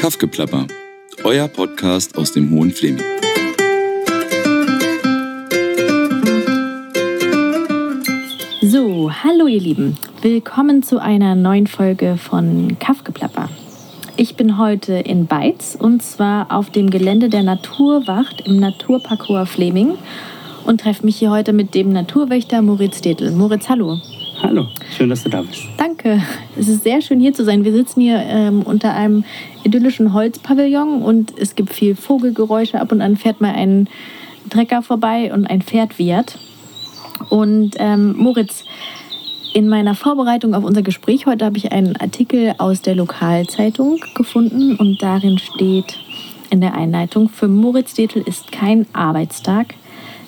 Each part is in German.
Kaffgeplapper, euer Podcast aus dem Hohen Fleming. So, hallo ihr Lieben. Willkommen zu einer neuen Folge von Kaffgeplapper. Ich bin heute in Beitz und zwar auf dem Gelände der Naturwacht im Naturparcours Fleming und treffe mich hier heute mit dem Naturwächter Moritz Detl. Moritz, hallo. Hallo, schön, dass du da bist. Danke. Es ist sehr schön hier zu sein. Wir sitzen hier ähm, unter einem idyllischen Holzpavillon und es gibt viel Vogelgeräusche. Ab und an fährt mal ein Trecker vorbei und ein Pferd wiehert. Und ähm, Moritz, in meiner Vorbereitung auf unser Gespräch heute habe ich einen Artikel aus der Lokalzeitung gefunden und darin steht in der Einleitung, für Moritz Detl ist kein Arbeitstag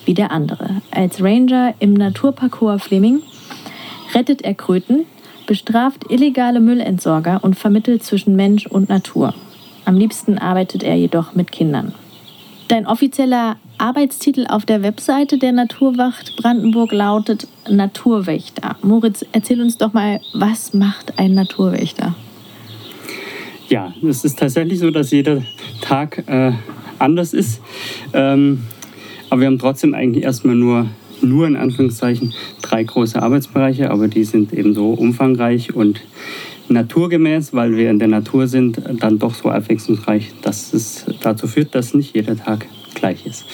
wie der andere. Als Ranger im Naturparcours Fleming rettet er Kröten, bestraft illegale Müllentsorger und vermittelt zwischen Mensch und Natur. Am liebsten arbeitet er jedoch mit Kindern. Dein offizieller Arbeitstitel auf der Webseite der Naturwacht Brandenburg lautet Naturwächter. Moritz, erzähl uns doch mal, was macht ein Naturwächter? Ja, es ist tatsächlich so, dass jeder Tag äh, anders ist. Ähm, aber wir haben trotzdem eigentlich erstmal nur, nur in Anführungszeichen drei große Arbeitsbereiche, aber die sind eben so umfangreich und naturgemäß, weil wir in der Natur sind, dann doch so abwechslungsreich, dass es dazu führt, dass nicht jeder Tag gleich ist.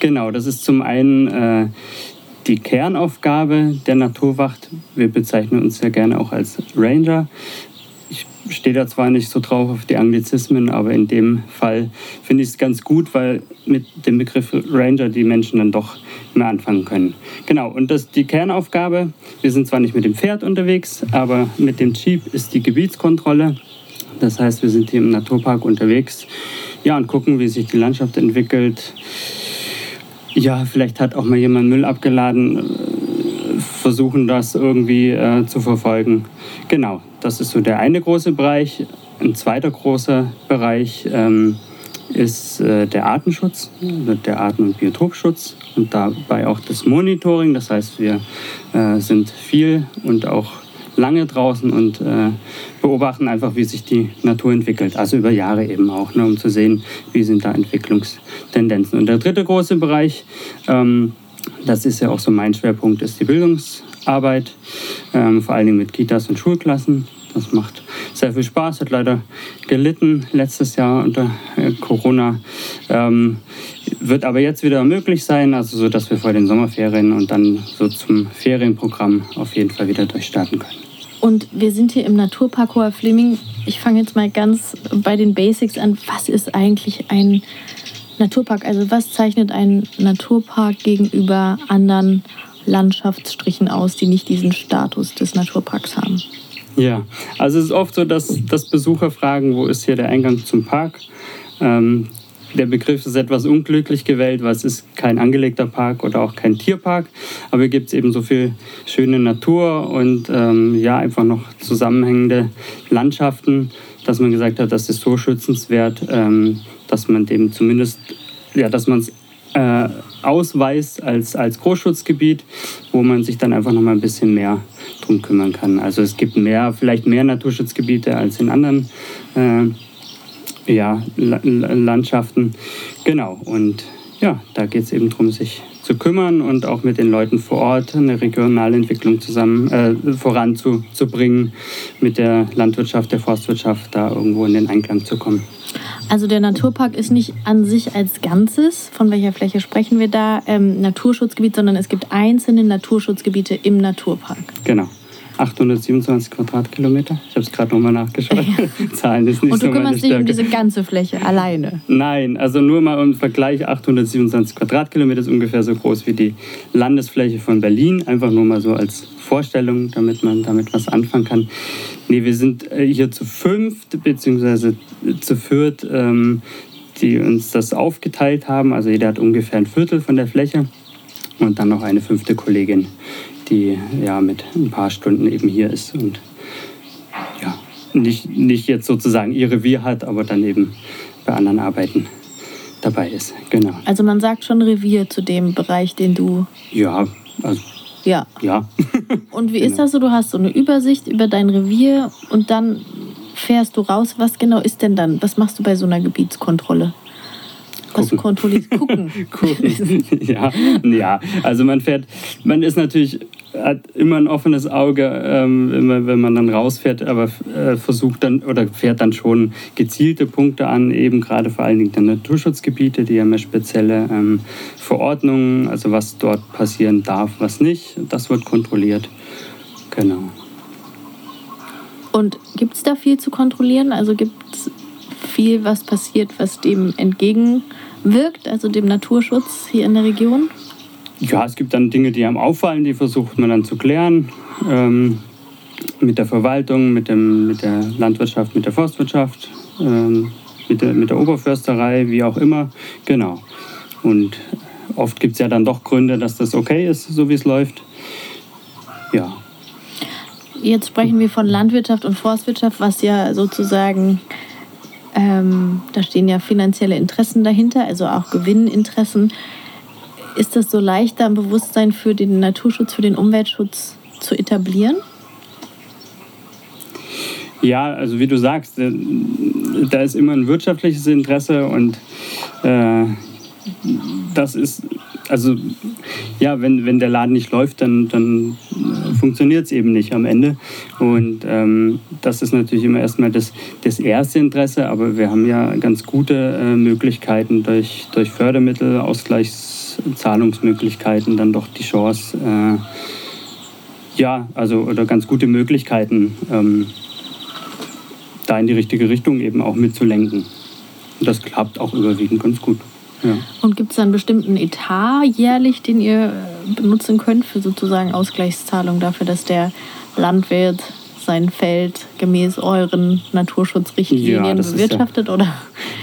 Genau, das ist zum einen äh, die Kernaufgabe der Naturwacht. Wir bezeichnen uns ja gerne auch als Ranger. Stehe da zwar nicht so drauf auf die Anglizismen, aber in dem Fall finde ich es ganz gut, weil mit dem Begriff Ranger die Menschen dann doch mehr anfangen können. Genau, und das die Kernaufgabe. Wir sind zwar nicht mit dem Pferd unterwegs, aber mit dem Jeep ist die Gebietskontrolle. Das heißt, wir sind hier im Naturpark unterwegs ja, und gucken, wie sich die Landschaft entwickelt. Ja, vielleicht hat auch mal jemand Müll abgeladen, versuchen das irgendwie äh, zu verfolgen. Genau, das ist so der eine große Bereich. Ein zweiter großer Bereich ähm, ist äh, der Artenschutz, der Arten- und Biotopschutz und dabei auch das Monitoring. Das heißt, wir äh, sind viel und auch lange draußen und äh, beobachten einfach, wie sich die Natur entwickelt. Also über Jahre eben auch, ne, um zu sehen, wie sind da Entwicklungstendenzen. Und der dritte große Bereich, ähm, das ist ja auch so mein Schwerpunkt, ist die Bildungsarbeit, ähm, vor allen Dingen mit Kitas und Schulklassen. Das macht sehr viel Spaß, hat leider gelitten letztes Jahr unter äh, Corona. Ähm, wird aber jetzt wieder möglich sein, also so, dass wir vor den Sommerferien und dann so zum Ferienprogramm auf jeden Fall wieder durchstarten können. Und wir sind hier im Naturparcours Fleming. Ich fange jetzt mal ganz bei den Basics an. Was ist eigentlich ein Naturpark? Also was zeichnet ein Naturpark gegenüber anderen Landschaftsstrichen aus, die nicht diesen Status des Naturparks haben? Ja, also es ist oft so, dass, dass Besucher fragen, wo ist hier der Eingang zum Park? Ähm, der Begriff ist etwas unglücklich gewählt, weil es ist kein angelegter Park oder auch kein Tierpark. Aber hier gibt es eben so viel schöne Natur und ähm, ja, einfach noch zusammenhängende Landschaften, dass man gesagt hat, das ist so schützenswert, ähm, dass man dem zumindest, ja, dass man es äh, ausweist als, als Großschutzgebiet, wo man sich dann einfach noch mal ein bisschen mehr drum kümmern kann. Also es gibt mehr, vielleicht mehr Naturschutzgebiete als in anderen äh, ja, Landschaften. Genau, und ja, da geht es eben darum, sich zu kümmern und auch mit den Leuten vor Ort eine regionale Entwicklung zusammen äh, voranzubringen, mit der Landwirtschaft, der Forstwirtschaft da irgendwo in den Einklang zu kommen. Also der Naturpark ist nicht an sich als Ganzes, von welcher Fläche sprechen wir da, ähm, Naturschutzgebiet, sondern es gibt einzelne Naturschutzgebiete im Naturpark. Genau. 827 Quadratkilometer. Ich habe es gerade nochmal nachgeschaut. Zahlen ist nicht Und du so kümmerst dich um diese ganze Fläche alleine? Nein, also nur mal im Vergleich, 827 Quadratkilometer ist ungefähr so groß wie die Landesfläche von Berlin. Einfach nur mal so als Vorstellung, damit man damit was anfangen kann. Nee, wir sind äh, hier zu fünft, beziehungsweise zu viert, ähm, die uns das aufgeteilt haben. Also jeder hat ungefähr ein Viertel von der Fläche und dann noch eine fünfte Kollegin, die ja mit ein paar Stunden eben hier ist und ja, nicht, nicht jetzt sozusagen ihr Revier hat, aber dann eben bei anderen Arbeiten dabei ist. Genau. Also man sagt schon Revier zu dem Bereich, den du. Ja, also. Ja. Ja. und wie genau. ist das so? Du hast so eine Übersicht über dein Revier und dann fährst du raus? Was genau ist denn dann? Was machst du bei so einer Gebietskontrolle? Was Gucken. kontrollierst? Gucken. gucken. ja, ja, also man fährt, man ist natürlich, hat immer ein offenes Auge, ähm, wenn man dann rausfährt, aber äh, versucht dann oder fährt dann schon gezielte Punkte an, eben gerade vor allen Dingen der Naturschutzgebiete, die haben ja spezielle ähm, Verordnungen, also was dort passieren darf, was nicht. Das wird kontrolliert. Genau. Und gibt es da viel zu kontrollieren? Also gibt es viel, was passiert, was dem entgegenwirkt, also dem Naturschutz hier in der Region? Ja, es gibt dann Dinge, die einem auffallen, die versucht man dann zu klären. Ähm, mit der Verwaltung, mit, dem, mit der Landwirtschaft, mit der Forstwirtschaft, ähm, mit, der, mit der Oberförsterei, wie auch immer. Genau. Und oft gibt es ja dann doch Gründe, dass das okay ist, so wie es läuft. Ja. Jetzt sprechen wir von Landwirtschaft und Forstwirtschaft, was ja sozusagen, ähm, da stehen ja finanzielle Interessen dahinter, also auch Gewinninteressen. Ist das so leichter, ein Bewusstsein für den Naturschutz, für den Umweltschutz zu etablieren? Ja, also wie du sagst, äh, da ist immer ein wirtschaftliches Interesse und äh, das ist, also ja, wenn, wenn der Laden nicht läuft, dann, dann funktioniert es eben nicht am Ende. Und ähm, das ist natürlich immer erstmal das, das erste Interesse, aber wir haben ja ganz gute äh, Möglichkeiten durch, durch Fördermittel, Ausgleichszahlungsmöglichkeiten, dann doch die Chance, äh, ja, also oder ganz gute Möglichkeiten, ähm, da in die richtige Richtung eben auch mitzulenken. Und das klappt auch überwiegend ganz gut. Ja. Und gibt es einen bestimmten Etat jährlich, den ihr äh, benutzen könnt für sozusagen Ausgleichszahlung dafür, dass der Landwirt sein Feld gemäß euren Naturschutzrichtlinien Ja, bewirtschaftet? oder?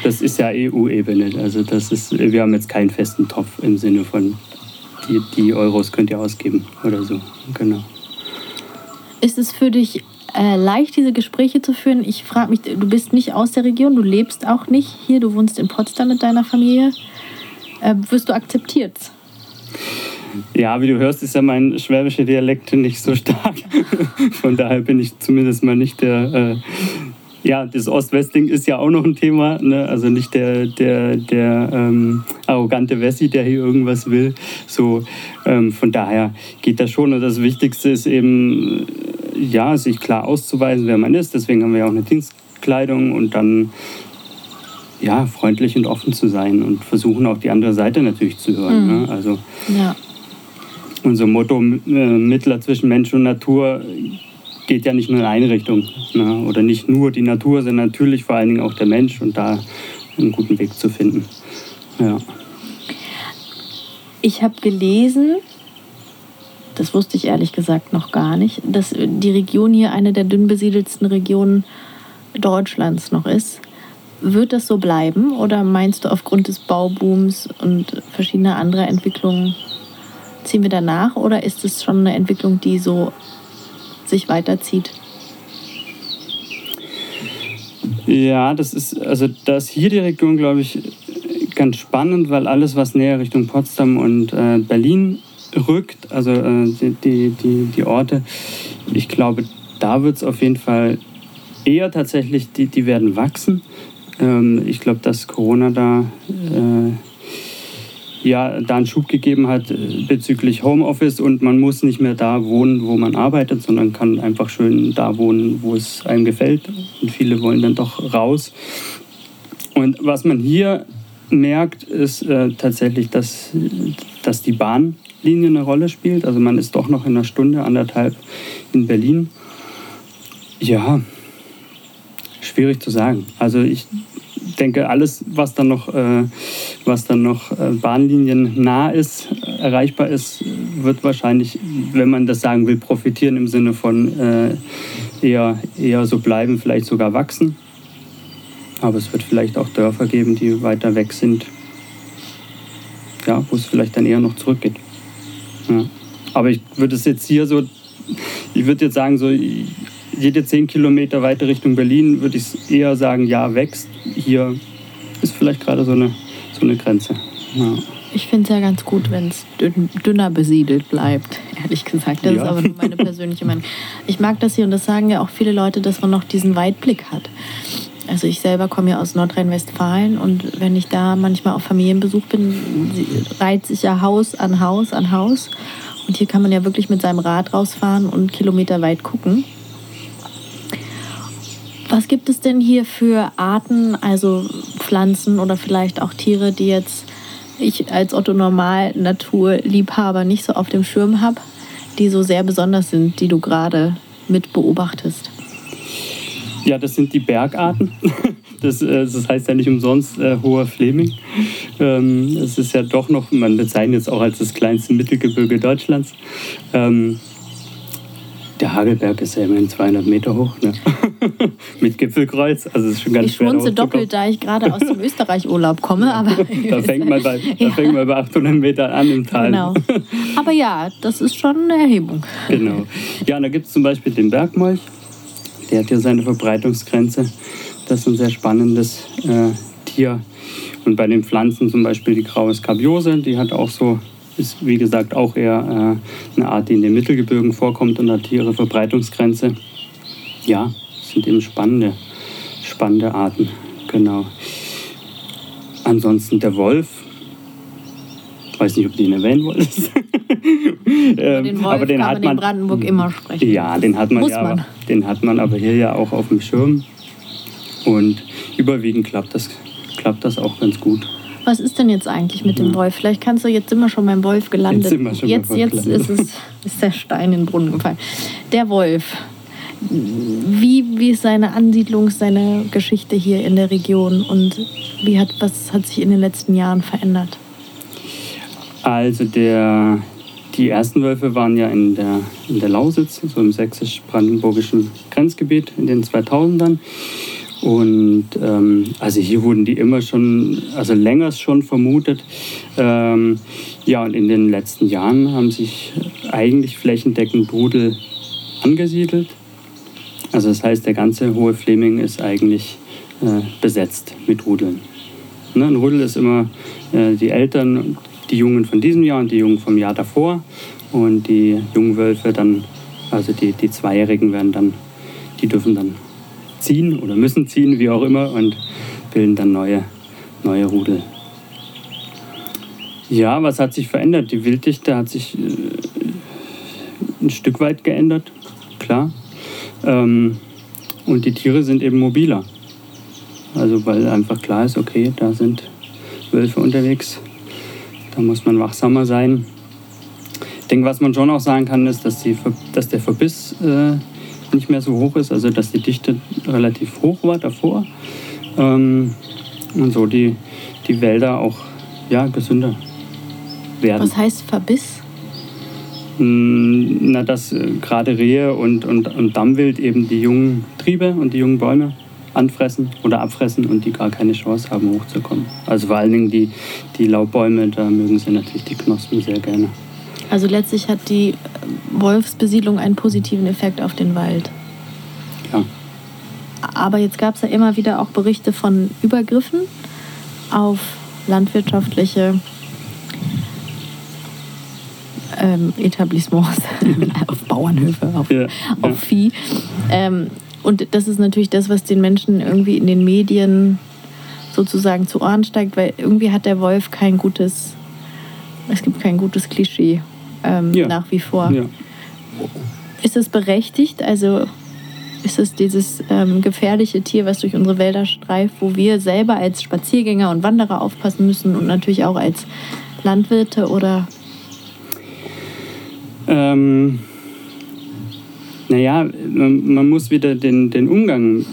Das ist ja EU-Ebene. Also das ist, wir haben jetzt keinen festen Topf im Sinne von die, die Euros könnt ihr ausgeben oder so. Genau. Ist es für dich äh, leicht, diese Gespräche zu führen? Ich frage mich, du bist nicht aus der Region, du lebst auch nicht hier, du wohnst in Potsdam mit deiner Familie. Äh, wirst du akzeptiert? Ja, wie du hörst, ist ja mein schwäbischer Dialekt nicht so stark. Von daher bin ich zumindest mal nicht der. Ja, das Ost-West-Ding ist ja auch noch ein Thema. Ne? Also nicht der, der, der ähm, arrogante Wessi, der hier irgendwas will. So, ähm, von daher geht das schon. Und das Wichtigste ist eben, ja, sich klar auszuweisen, wer man ist. Deswegen haben wir ja auch eine Dienstkleidung und dann ja, freundlich und offen zu sein und versuchen auch die andere Seite natürlich zu hören. Mhm. Ne? Also Ja. unser Motto äh, Mittler zwischen Mensch und Natur geht ja nicht nur in eine Richtung. Ne? Oder nicht nur die Natur, sondern natürlich vor allen Dingen auch der Mensch und da einen guten Weg zu finden. Ja. Ich habe gelesen, das wusste ich ehrlich gesagt noch gar nicht, dass die Region hier eine der dünn besiedelsten Regionen Deutschlands noch ist. Wird das so bleiben oder meinst du aufgrund des Baubooms und verschiedener anderer Entwicklungen ziehen wir danach oder ist es schon eine Entwicklung, die so sich weiterzieht? Ja, das ist, also da ist hier die Region, glaube ich, ganz spannend, weil alles, was näher Richtung Potsdam und äh, Berlin rückt, also äh, die, die, die, die Orte, ich glaube, da wird es auf jeden Fall eher tatsächlich, die, die werden wachsen. Ähm, ich glaube, dass Corona da äh, ja, da einen Schub gegeben hat äh, bezüglich Homeoffice und man muss nicht mehr da wohnen, wo man arbeitet, sondern kann einfach schön da wohnen, wo es einem gefällt. Und viele wollen dann doch raus. Und was man hier merkt, ist äh, tatsächlich, dass, dass die Bahnlinie eine Rolle spielt. Also man ist doch noch in einer Stunde, anderthalb in Berlin. Ja, schwierig zu sagen. Also ich denke, alles, was dann noch, äh, was dann noch äh, Bahnlinien nah ist, erreichbar ist, wird wahrscheinlich, wenn man das sagen will, profitieren im Sinne von äh, eher, eher so bleiben, vielleicht sogar wachsen. Aber es wird vielleicht auch Dörfer geben, die weiter weg sind, ja, wo es vielleicht dann eher noch zurückgeht. Ja. Aber ich würde es jetzt hier so, ich würde jetzt sagen, so jede 10 Kilometer weiter Richtung Berlin würde ich eher sagen, ja, wächst. Hier ist vielleicht gerade so eine, so eine Grenze. Ja. Ich finde es ja ganz gut, wenn es dünner besiedelt bleibt, ehrlich gesagt. Das Ja. ist aber nur meine persönliche Meinung. Ich mag das hier und das sagen ja auch viele Leute, dass man noch diesen Weitblick hat. Also ich selber komme ja aus Nordrhein-Westfalen und wenn ich da manchmal auf Familienbesuch bin, reiht sich ja Haus an Haus an Haus. Und hier kann man ja wirklich mit seinem Rad rausfahren und kilometerweit gucken. Was gibt es denn hier für Arten, also Pflanzen oder vielleicht auch Tiere, die jetzt ich als Otto Normal Naturliebhaber nicht so auf dem Schirm habe, die so sehr besonders sind, die du gerade mit beobachtest? Ja, das sind die Bergarten. Das, äh, das heißt ja nicht umsonst äh, hoher Fleming. Ähm, es ist ja doch noch, man bezeichnet es auch als das kleinste Mittelgebirge Deutschlands. Ähm, der Hagelberg ist ja immerhin 200 Meter hoch, ne? mit Gipfelkreuz. Also es ist schon ganz Ich schwer. schmunze doppelt, da ich gerade aus dem Österreich-Urlaub komme, aber Da fängt man bei, da Ja. fängt man bei 800 Meter an im Tal. genau. Aber ja, das ist schon eine Erhebung. Genau. Ja, und da gibt es zum Beispiel den Bergmolch. Der hat ja seine Verbreitungsgrenze. Das ist ein sehr spannendes äh, Tier. Und bei den Pflanzen zum Beispiel die graue Skabiose, die hat auch so, ist wie gesagt auch eher äh, eine Art, die in den Mittelgebirgen vorkommt und hat ihre Verbreitungsgrenze. Ja, das sind eben spannende, spannende Arten. Genau. Ansonsten der Wolf. Ich weiß nicht, ob du ihn erwähnen wolltest. Ähm, den Wolf aber den kann hat man in Brandenburg immer sprechen. ja, den hat man Muss ja, man. Aber, den hat man aber hier ja auch auf dem Schirm. Und überwiegend klappt das, klappt das auch ganz gut. Was ist denn jetzt eigentlich mit dem Wolf? Vielleicht kannst du, jetzt sind wir schon beim Wolf gelandet. Jetzt sind wir schon jetzt jetzt gelandet. ist, es, ist der Stein in den Brunnen gefallen. Der Wolf. Wie, wie ist seine Ansiedlung, seine Geschichte hier in der Region und wie hat, was hat sich in den letzten Jahren verändert? Also der, die ersten Wölfe waren ja in der, in der Lausitz, so im sächsisch-brandenburgischen Grenzgebiet in den 2000ern. Und ähm, also hier wurden die immer schon, also länger schon vermutet. Ähm, ja, und in den letzten Jahren haben sich eigentlich flächendeckend Rudel angesiedelt. Also das heißt, der ganze Hohe Fleming ist eigentlich äh, besetzt mit Rudeln. Ne, ein Rudel ist immer äh, die Eltern, die Jungen von diesem Jahr und die Jungen vom Jahr davor. Und die jungen Wölfe dann, also die, die Zweijährigen werden dann, die dürfen dann ziehen oder müssen ziehen, wie auch immer, und bilden dann neue, neue Rudel. Ja, was hat sich verändert? Die Wilddichte hat sich äh, ein Stück weit geändert, klar. Ähm, und die Tiere sind eben mobiler. Also weil einfach klar ist, okay, da sind Wölfe unterwegs. Da muss man wachsamer sein. Ich denke, was man schon auch sagen kann, ist, dass, die, dass der Verbiss äh, nicht mehr so hoch ist, also dass die Dichte relativ hoch war davor. Ähm, und so die, die Wälder auch ja, gesünder werden. Was heißt Verbiss? Mm, Na, dass äh, gerade Rehe und, und, und Dammwild eben die jungen Triebe und die jungen Bäume anfressen oder abfressen und die gar keine Chance haben, hochzukommen. Also vor allen Dingen die, die Laubbäume, da mögen sie natürlich die Knospen sehr gerne. Also letztlich hat die Wolfsbesiedlung einen positiven Effekt auf den Wald. Ja. Aber jetzt gab es ja immer wieder auch Berichte von Übergriffen auf landwirtschaftliche ähm, Etablissements, auf Bauernhöfe, auf, Ja, auf ja. Vieh. Ähm, und das ist natürlich das, was den Menschen irgendwie in den Medien sozusagen zu Ohren steigt, weil irgendwie hat der Wolf kein gutes, es gibt kein gutes Klischee ähm, Ja. nach wie vor. Ja. Ist es berechtigt? Also ist es dieses ähm, gefährliche Tier, was durch unsere Wälder streift, wo wir selber als Spaziergänger und Wanderer aufpassen müssen und natürlich auch als Landwirte oder Ähm, naja, man, man muss wieder den, den Umgang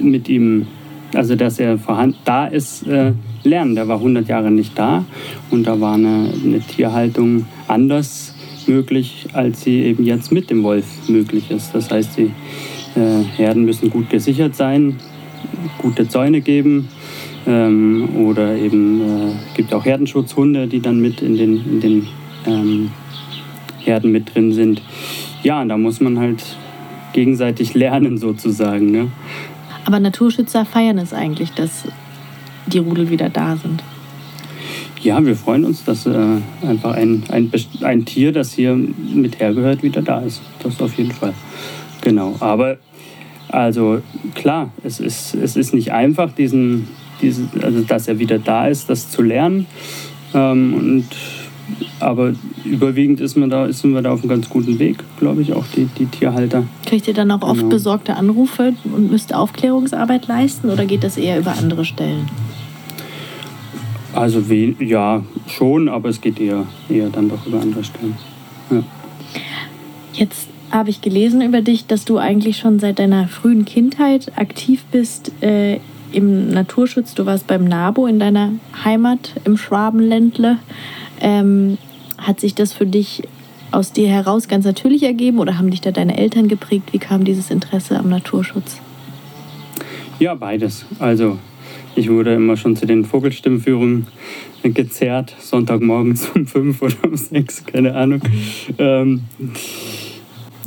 mit ihm, also dass er vorhanden, da ist, äh, lernen. Der war 100 Jahre nicht da und da war eine, eine Tierhaltung anders möglich, als sie eben jetzt mit dem Wolf möglich ist. Das heißt, die äh, Herden müssen gut gesichert sein, gute Zäune geben. Ähm, oder eben äh, gibt auch Herdenschutzhunde, die dann mit in den, in den ähm, Herden mit drin sind. Ja, da muss man halt gegenseitig lernen sozusagen. Ne? aber Naturschützer feiern es eigentlich, dass die Rudel wieder da sind. Ja, wir freuen uns, dass äh, einfach ein, ein, ein Tier, das hier mit hergehört, wieder da ist. Das auf jeden Fall. Genau. Aber also klar, es ist, es ist nicht einfach, diesen, diesen, also dass er wieder da ist, das zu lernen. Ähm, und, aber überwiegend ist man da, sind wir da auf einem ganz guten Weg, glaube ich, auch die, die Tierhalter. Kriegt ihr dann auch oft genau. besorgte Anrufe und müsst Aufklärungsarbeit leisten oder geht das eher über andere Stellen? Also ja, schon, aber es geht eher, eher dann doch über andere Stellen. Ja. Jetzt habe ich gelesen über dich, dass du eigentlich schon seit deiner frühen Kindheit aktiv bist äh, im Naturschutz. Du warst beim NABO in deiner Heimat im Schwabenländle. Ähm, hat sich das für dich aus dir heraus ganz natürlich ergeben oder haben dich da deine Eltern geprägt? Wie kam dieses Interesse am Naturschutz? Ja, beides. Also ich wurde immer schon zu den Vogelstimmführungen gezerrt, Sonntagmorgens um fünf oder um sechs, keine Ahnung. Ähm,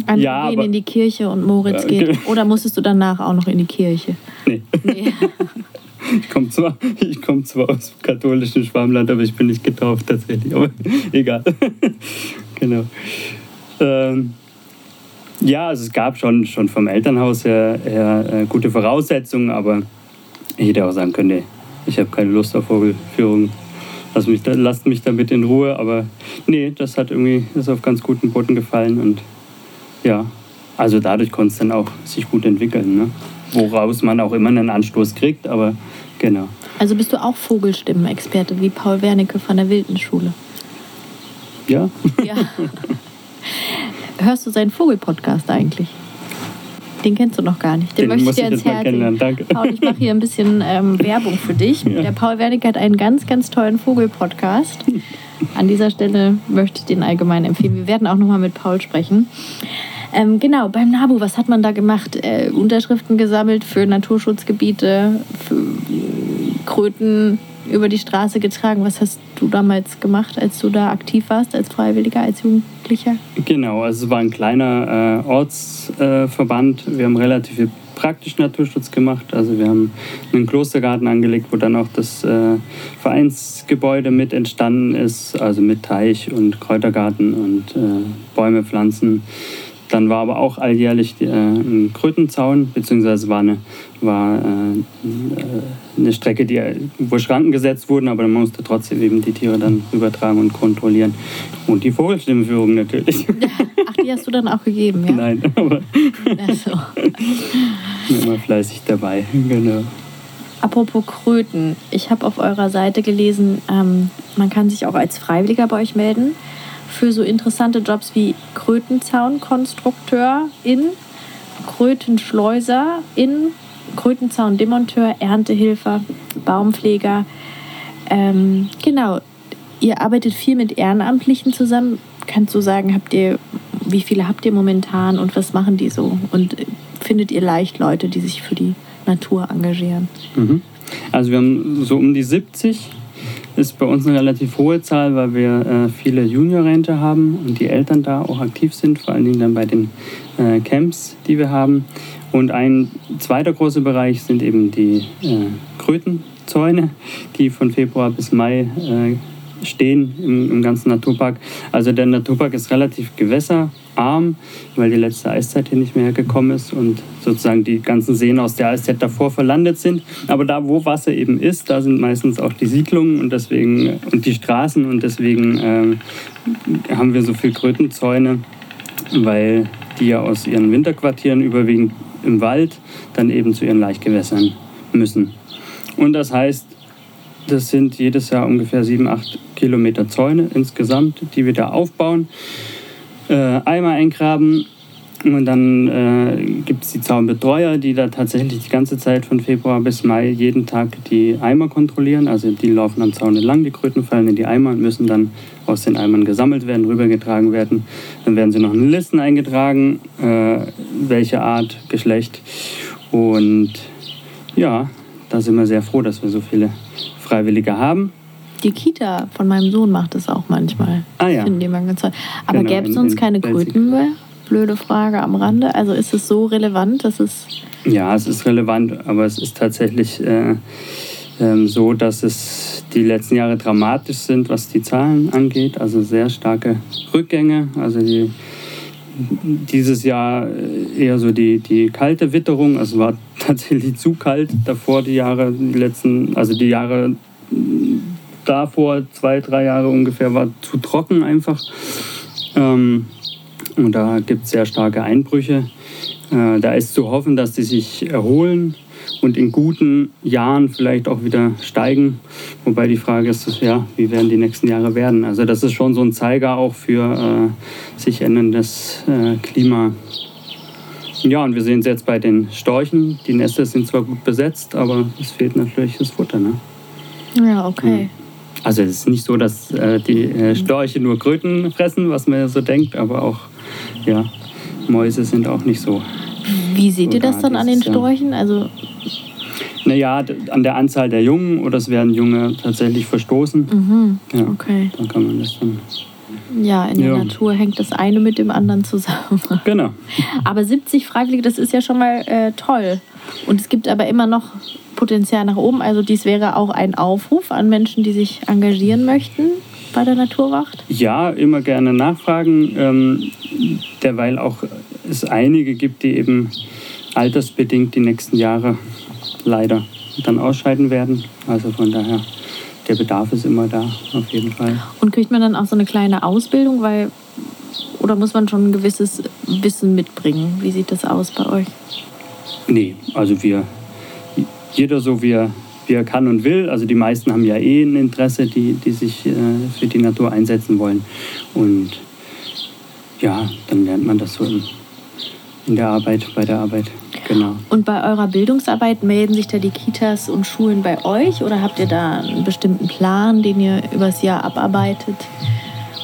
Andere ja, gehen in die Kirche und Moritz ja, geht. Oder musstest du danach auch noch in die Kirche? Nee. nee. Ich komme zwar, komm zwar aus dem katholischen Schwarmland, aber ich bin nicht getauft tatsächlich. Aber egal. genau. Ähm, ja, also es gab schon, schon vom Elternhaus her, her äh, gute Voraussetzungen, aber ich hätte auch sagen können, nee, ich habe keine Lust auf Vogelführung. Lass mich, lasst mich damit in Ruhe. Aber nee, das hat irgendwie ist auf ganz guten Boden gefallen und ja, also dadurch konnte es dann auch sich gut entwickeln. Ne? Woraus man auch immer einen Anstoß kriegt, aber genau. Also bist du auch Vogelstimmenexperte wie Paul Wernicke von der Wildenschule? Ja. ja. Hörst du seinen Vogelpodcast eigentlich? Den kennst du noch gar nicht. Den, Den möchte ich dir ins Herz legen. Danke. Paul, ich mache hier ein bisschen ähm, Werbung für dich. Ja. Der Paul Wernicke hat einen ganz, ganz tollen Vogelpodcast. An dieser Stelle möchte ich den allgemein empfehlen. Wir werden auch nochmal mit Paul sprechen. Ähm, genau, beim NABU, was hat man da gemacht? Äh, Unterschriften gesammelt für Naturschutzgebiete, für Kröten über die Straße getragen. Was hast du damals gemacht, als du da aktiv warst, als Freiwilliger, als Jugendlicher? Genau, also es war ein kleiner äh, Ortsverband. Äh, wir haben relativ viel praktisch Naturschutz gemacht. Also wir haben einen Klostergarten angelegt, wo dann auch das äh, Vereinsgebäude mit entstanden ist, also mit Teich und Kräutergarten und äh, Bäume pflanzen. Dann war aber auch alljährlich äh, ein Krötenzaun, beziehungsweise war eine, war, äh, eine Strecke, die, wo Schranken gesetzt wurden, aber man musste trotzdem eben die Tiere dann übertragen und kontrollieren. Und die Vogelstimmenführung natürlich. Ach, die hast du dann auch gegeben, ja? Nein, aber so. immer fleißig dabei, genau. Apropos Kröten, ich habe auf eurer Seite gelesen, ähm, man kann sich auch als Freiwilliger bei euch melden für so interessante Jobs wie Krötenzaunkonstrukteur in, Krötenschleuser in, Krötenzaundemonteur, Erntehilfer, Baumpfleger. Ähm, genau, ihr arbeitet viel mit Ehrenamtlichen zusammen. Kannst du sagen, habt ihr, wie viele habt ihr momentan und was machen die so? Und findet ihr leicht Leute, die sich für die Natur engagieren? Mhm. Also wir haben so um die 70 ist bei uns eine relativ hohe Zahl, weil wir äh, viele Juniorrente haben und die Eltern da auch aktiv sind, vor allen Dingen dann bei den äh, Camps, die wir haben. Und ein zweiter großer Bereich sind eben die äh, Krötenzäune, die von Februar bis Mai äh, stehen im, im, ganzen Naturpark. Also der Naturpark ist relativ gewässerarm, weil die letzte Eiszeit hier nicht mehr gekommen ist und sozusagen die ganzen Seen aus der Eiszeit davor verlandet sind. Aber da, wo Wasser eben ist, da sind meistens auch die Siedlungen und deswegen und die Straßen und deswegen äh, haben wir so viel Krötenzäune, weil die ja aus ihren Winterquartieren überwiegend im Wald dann eben zu ihren Laichgewässern müssen. Und das heißt, das sind jedes Jahr ungefähr 7, 8 Kilometer Zäune insgesamt, die wir da aufbauen, äh, Eimer eingraben und dann äh, gibt es die Zaunbetreuer, die da tatsächlich die ganze Zeit von Februar bis Mai jeden Tag die Eimer kontrollieren. Also die laufen am Zaun entlang, die Kröten fallen in die Eimer und müssen dann aus den Eimern gesammelt werden, rübergetragen werden. Dann werden sie noch in Listen eingetragen, äh, welche Art, Geschlecht. Und ja, da sind wir sehr froh, dass wir so viele Freiwillige haben. Die Kita von meinem Sohn macht das auch manchmal. Ah ja. Finden die mal ganz toll. Aber genau, gäbe es sonst keine Kröten mehr? Blöde Frage am Rande. Also ist es so relevant, dass es. Ja, es ist relevant, aber es ist tatsächlich. Äh, ähm, so, dass es die letzten Jahre dramatisch sind, was die Zahlen angeht. Also sehr starke Rückgänge. Also die, dieses Jahr äh, eher so die, die kalte Witterung. Also war tatsächlich zu kalt davor die Jahre, die letzten, also die Jahre davor, zwei, drei Jahre ungefähr, war zu trocken einfach. Ähm, und da gibt es sehr starke Einbrüche. Äh, da ist zu hoffen, dass die sich erholen und in guten Jahren vielleicht auch wieder steigen. Wobei die Frage ist, ja, wie werden die nächsten Jahre werden? Also das ist schon so ein Zeiger auch für äh, sich änderndes äh, Klima. Ja, und wir sehen es jetzt bei den Storchen. Die Nester sind zwar gut besetzt, aber es fehlt natürlich das Futter. Ne? Ja, okay. Also es ist nicht so, dass äh, die äh, Störche nur Kröten fressen, was man so denkt, aber auch ja, Mäuse sind auch nicht so. Wie seht ihr das dann an den Storchen? Also naja, an der Anzahl der Jungen oder es werden Junge tatsächlich verstoßen. Mhm. Ja, okay. Dann kann man das dann. Ja, in der Ja. Natur hängt das eine mit dem anderen zusammen. Genau. Aber 70 Freiwillige, das ist ja schon mal äh, toll. Und es gibt aber immer noch Potenzial nach oben. Also dies wäre auch ein Aufruf an Menschen, die sich engagieren möchten bei der Naturwacht. Ja, immer gerne nachfragen, ähm, derweil auch es einige gibt, die eben altersbedingt die nächsten Jahre leider dann ausscheiden werden. Also von daher, der Bedarf ist immer da, auf jeden Fall. Und kriegt man dann auch so eine kleine Ausbildung, weil oder muss man schon ein gewisses Wissen mitbringen? Wie sieht das aus bei euch? Nee, also wir, jeder so wie er, wie er kann und will. Also die meisten haben ja eh ein Interesse, die, die sich äh, für die Natur einsetzen wollen. Und ja, dann lernt man das so in, in der Arbeit, bei der Arbeit. Genau. Und bei eurer Bildungsarbeit melden sich da die Kitas und Schulen bei euch oder habt ihr da einen bestimmten Plan, den ihr übers Jahr abarbeitet?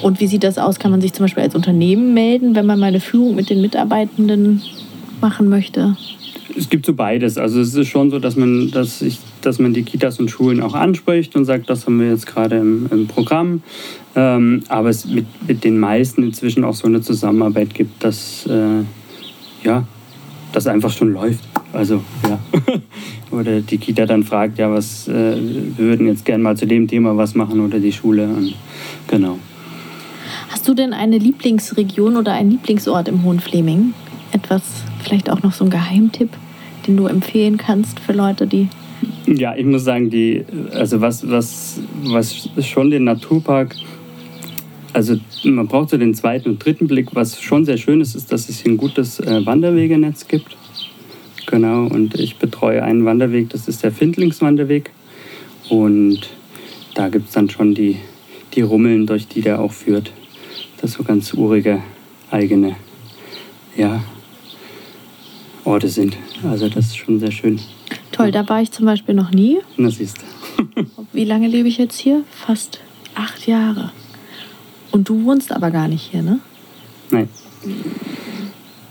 Und wie sieht das aus? Kann man sich zum Beispiel als Unternehmen melden, wenn man mal eine Führung mit den Mitarbeitenden machen möchte? Es gibt so beides. Also es ist schon so, dass man, dass ich, dass man die Kitas und Schulen auch anspricht und sagt, das haben wir jetzt gerade im, im Programm. Ähm, aber es mit, mit den meisten inzwischen auch so eine Zusammenarbeit gibt, dass äh, ja, das einfach schon läuft. Also ja. oder die Kita dann fragt, ja, was äh, wir würden jetzt gerne mal zu dem Thema was machen oder die Schule. Und, genau. Hast du denn eine Lieblingsregion oder einen Lieblingsort im Hohenfleming? Etwas, vielleicht auch noch so ein Geheimtipp, den du empfehlen kannst für Leute, die. Ja, ich muss sagen, die, also was, was, was schon den Naturpark, also man braucht so den zweiten und dritten Blick. Was schon sehr schön ist, ist, dass es hier ein gutes äh, Wanderwegenetz gibt. Genau, und ich betreue einen Wanderweg, das ist der Findlingswanderweg. Und da gibt es dann schon die, die Rummeln, durch die der auch führt. Das so ganz urige, eigene, ja, Orte sind. Also das ist schon sehr schön. Toll, da war ich zum Beispiel noch nie. Na siehst du. Wie lange lebe ich jetzt hier? Fast acht Jahre. Und du wohnst aber gar nicht hier, ne? Nein.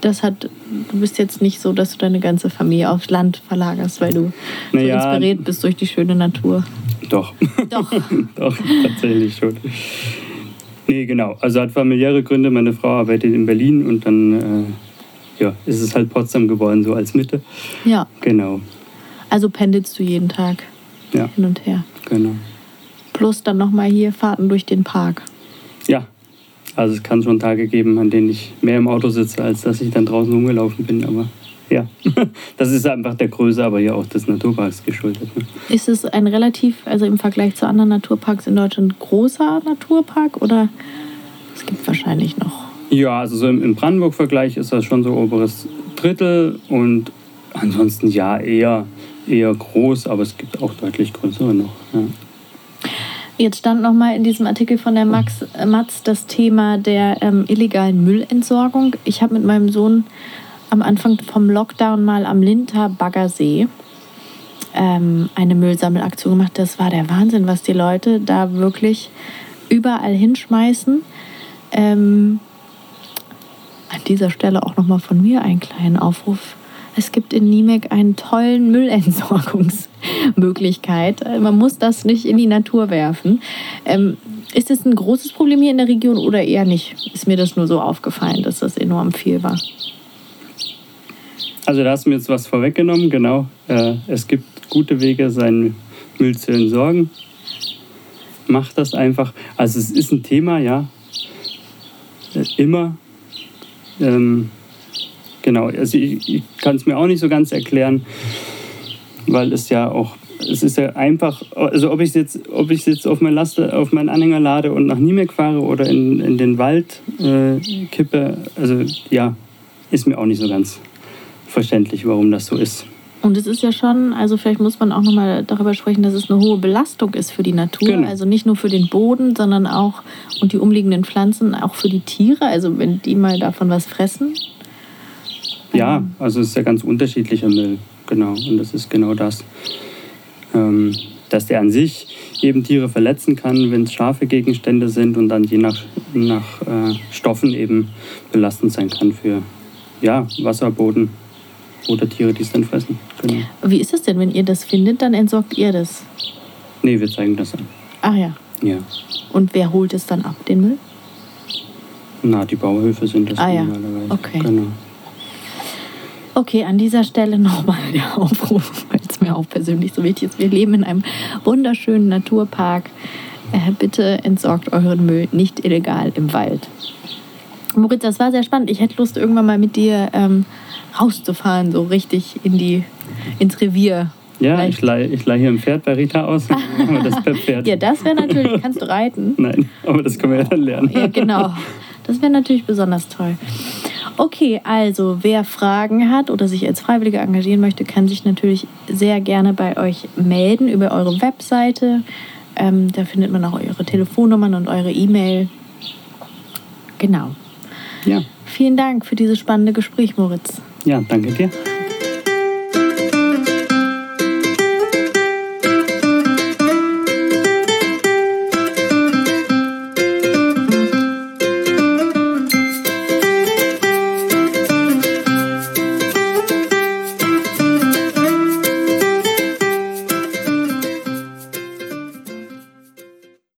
Das hat, du bist jetzt nicht so, dass du deine ganze Familie aufs Land verlagerst, weil du Naja. so inspiriert bist durch die schöne Natur. Doch. Doch. Doch, tatsächlich schon. Nee, genau. Also hat familiäre Gründe. Meine Frau arbeitet in Berlin und dann äh, ja, ist es halt Potsdam geworden, so als Mitte. Ja, Genau. also pendelst du jeden Tag Ja, hin und her. genau. Plus dann nochmal hier Fahrten durch den Park. Also es kann schon Tage geben, an denen ich mehr im Auto sitze, als dass ich dann draußen rumgelaufen bin. Aber ja, das ist einfach der Größe, aber ja auch des Naturparks geschuldet. Ne? Ist es ein relativ, also im Vergleich zu anderen Naturparks in Deutschland, großer Naturpark oder es gibt wahrscheinlich noch? Ja, also so im, im Brandenburg-Vergleich ist das schon so oberes Drittel und ansonsten ja eher, eher groß, aber es gibt auch deutlich größere noch. Ja. Jetzt stand nochmal in diesem Artikel von der Max, äh, Matz das Thema der ähm, illegalen Müllentsorgung. Ich habe mit meinem Sohn am Anfang vom Lockdown mal am Linter Baggersee ähm, eine Müllsammelaktion gemacht. Das war der Wahnsinn, was die Leute da wirklich überall hinschmeißen. Ähm, an dieser Stelle auch nochmal von mir einen kleinen Aufruf. Es gibt in Niemek einen tollen Müllentsorgungsmöglichkeit. Man muss das nicht in die Natur werfen. Ähm, ist es ein großes Problem hier in der Region oder eher nicht? Ist mir das nur so aufgefallen, dass das enorm viel war. Also da hast du mir jetzt was vorweggenommen, genau. Äh, es gibt gute Wege, seinen Müll zu entsorgen. Macht das einfach. Also es ist ein Thema, ja. Äh, Immer. Ähm, genau, also ich, ich kann es mir auch nicht so ganz erklären, weil es ja auch, es ist ja einfach, also ob ich es jetzt, ob ich jetzt auf, mein Laster, auf meinen Anhänger lade und nach Niemek fahre oder in, in den Wald äh, kippe, also ja, ist mir auch nicht so ganz verständlich, warum das so ist. Und es ist ja schon, also vielleicht muss man auch nochmal darüber sprechen, dass es eine hohe Belastung ist für die Natur. Genau. Also nicht nur für den Boden, sondern auch und die umliegenden Pflanzen, auch für die Tiere. Also wenn die mal davon was fressen. Ja, also es ist ja ganz unterschiedlicher Müll, genau. Und das ist genau das. Ähm, dass der an sich eben Tiere verletzen kann, wenn es scharfe Gegenstände sind und dann je nach, nach äh, Stoffen eben belastend sein kann für ja, Wasser, Boden oder Tiere, die es dann fressen. Genau. Wie ist es denn, wenn ihr das findet, dann entsorgt ihr das? Nee, wir zeigen das an. Ach ja. Ja. Und wer holt es dann ab, den Müll? Na, die Bauhöfe sind das Ah ja, normalerweise. okay. Genau. Okay, an dieser Stelle nochmal der Aufruf, weil es mir auch persönlich so wichtig ist. Wir leben in einem wunderschönen Naturpark. Äh, bitte entsorgt euren Müll nicht illegal im Wald. Moritz, das war sehr spannend. Ich hätte Lust, irgendwann mal mit dir ähm, rauszufahren, so richtig in die, ins Revier. Ja, Vielleicht- ich leihe ich leih hier ein Pferd bei Rita aus. Das Pferd. Ja, das wäre natürlich, kannst du reiten? Nein, aber das können wir ja dann lernen. Ja, genau. Das wäre natürlich besonders toll. Okay, also wer Fragen hat oder sich als Freiwilliger engagieren möchte, kann sich natürlich sehr gerne bei euch melden über eure Webseite. Ähm, da findet man auch eure Telefonnummern und eure E-Mail. Genau. Ja, Vielen Dank für dieses spannende Gespräch, Moritz. ja danke dir.